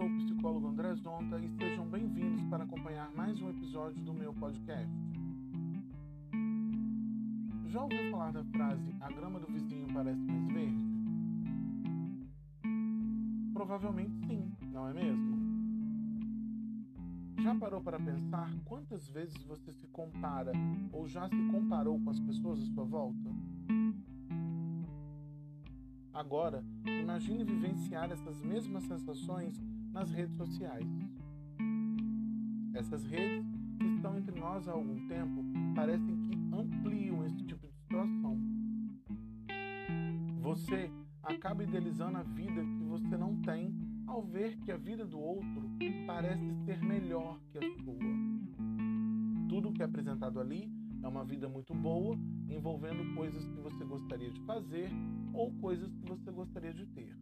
sou o psicólogo André Zonta e sejam bem-vindos para acompanhar mais um episódio do meu podcast. Já ouviu falar da frase a grama do vizinho parece mais verde? Provavelmente sim, não é mesmo? Já parou para pensar quantas vezes você se compara ou já se comparou com as pessoas à sua volta? Agora, imagine vivenciar essas mesmas sensações nas redes sociais. Essas redes, que estão entre nós há algum tempo, parecem que ampliam esse tipo de situação. Você acaba idealizando a vida que você não tem ao ver que a vida do outro parece ser melhor que a sua. Tudo que é apresentado ali é uma vida muito boa, envolvendo coisas que você gostaria de fazer ou coisas que você gostaria de ter.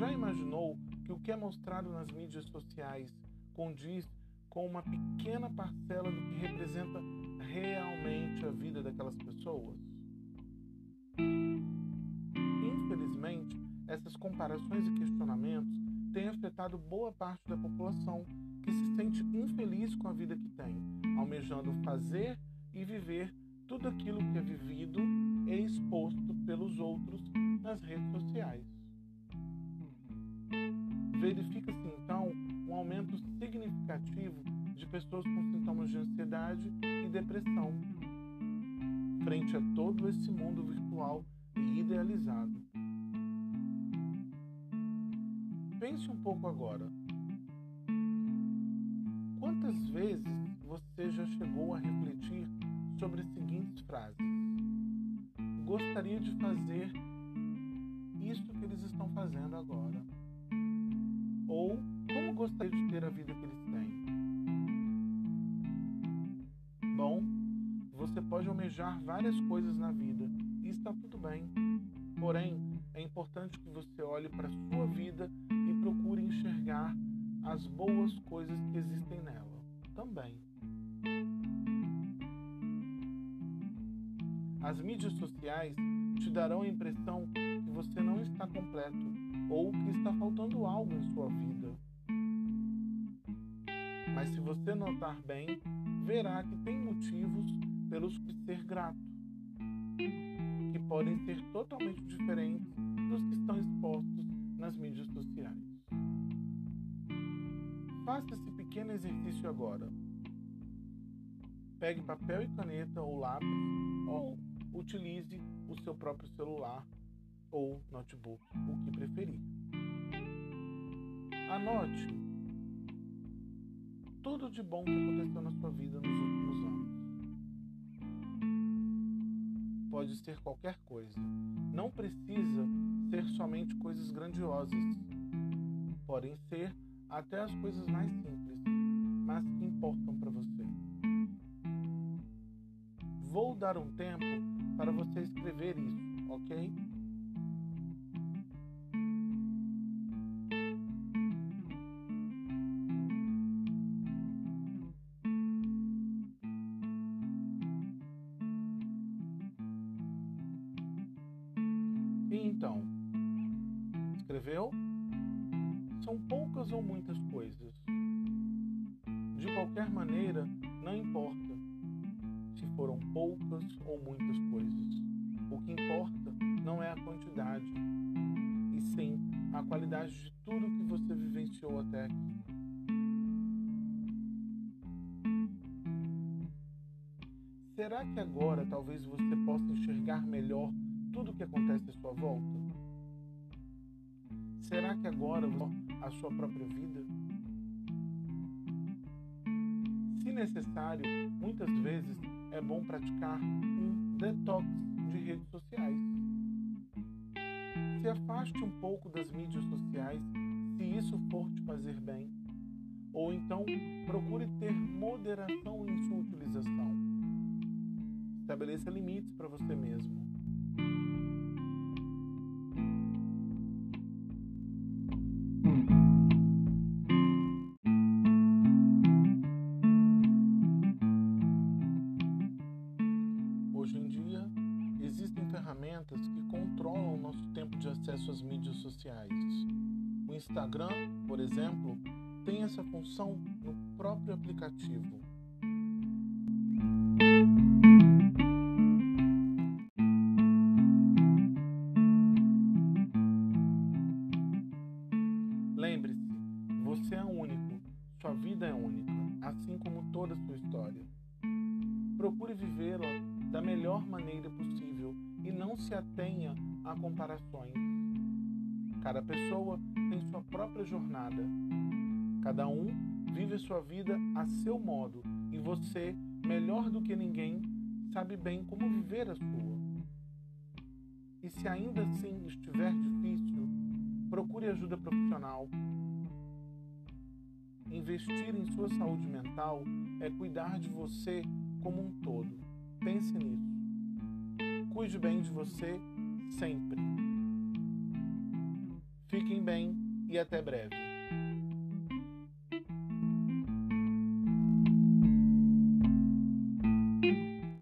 Já imaginou que o que é mostrado nas mídias sociais condiz com uma pequena parcela do que representa realmente a vida daquelas pessoas? Infelizmente, essas comparações e questionamentos têm afetado boa parte da população que se sente infeliz com a vida que tem, almejando fazer e viver tudo aquilo que é vivido e exposto pelos outros nas redes sociais. Verifica-se então um aumento significativo de pessoas com sintomas de ansiedade e depressão, frente a todo esse mundo virtual e idealizado. Pense um pouco agora. Quantas vezes você já chegou a refletir sobre as seguintes frases? Gostaria de fazer isso que eles estão fazendo como gostaria de ter a vida que eles têm? Bom, você pode almejar várias coisas na vida e está tudo bem. Porém, é importante que você olhe para a sua vida e procure enxergar as boas coisas que existem nela também. As mídias sociais te darão a impressão que você não está completo ou que está faltando algo em sua vida. Mas se você notar bem, verá que tem motivos pelos que ser grato, que podem ser totalmente diferentes dos que estão expostos nas mídias sociais. Faça esse pequeno exercício agora. Pegue papel e caneta ou lápis ou utilize o seu próprio celular ou notebook, o que preferir. Anote tudo de bom que aconteceu na sua vida nos últimos anos. Pode ser qualquer coisa. Não precisa ser somente coisas grandiosas. Podem ser até as coisas mais simples, mas que importam para você. Vou dar um tempo para você escrever isso, ok? Então, escreveu? São poucas ou muitas coisas. De qualquer maneira, não importa se foram poucas ou muitas coisas. O que importa não é a quantidade, e sim a qualidade de tudo que você vivenciou até aqui. Será que agora talvez você possa enxergar melhor tudo o que acontece à sua volta? Será que agora a sua própria vida? Se necessário, muitas vezes é bom praticar um detox de redes sociais. Se afaste um pouco das mídias sociais se isso for te fazer bem. Ou então procure ter moderação em sua utilização. Estabeleça limites para você mesmo. Hoje em dia, existem ferramentas que controlam o nosso tempo de acesso às mídias sociais. O Instagram, por exemplo, tem essa função no próprio aplicativo. Procure vivê-la da melhor maneira possível e não se atenha a comparações. Cada pessoa tem sua própria jornada. Cada um vive sua vida a seu modo e você, melhor do que ninguém, sabe bem como viver a sua. E se ainda assim estiver difícil, procure ajuda profissional. Investir em sua saúde mental é cuidar de você como um todo. Pense nisso. Cuide bem de você sempre. Fiquem bem e até breve.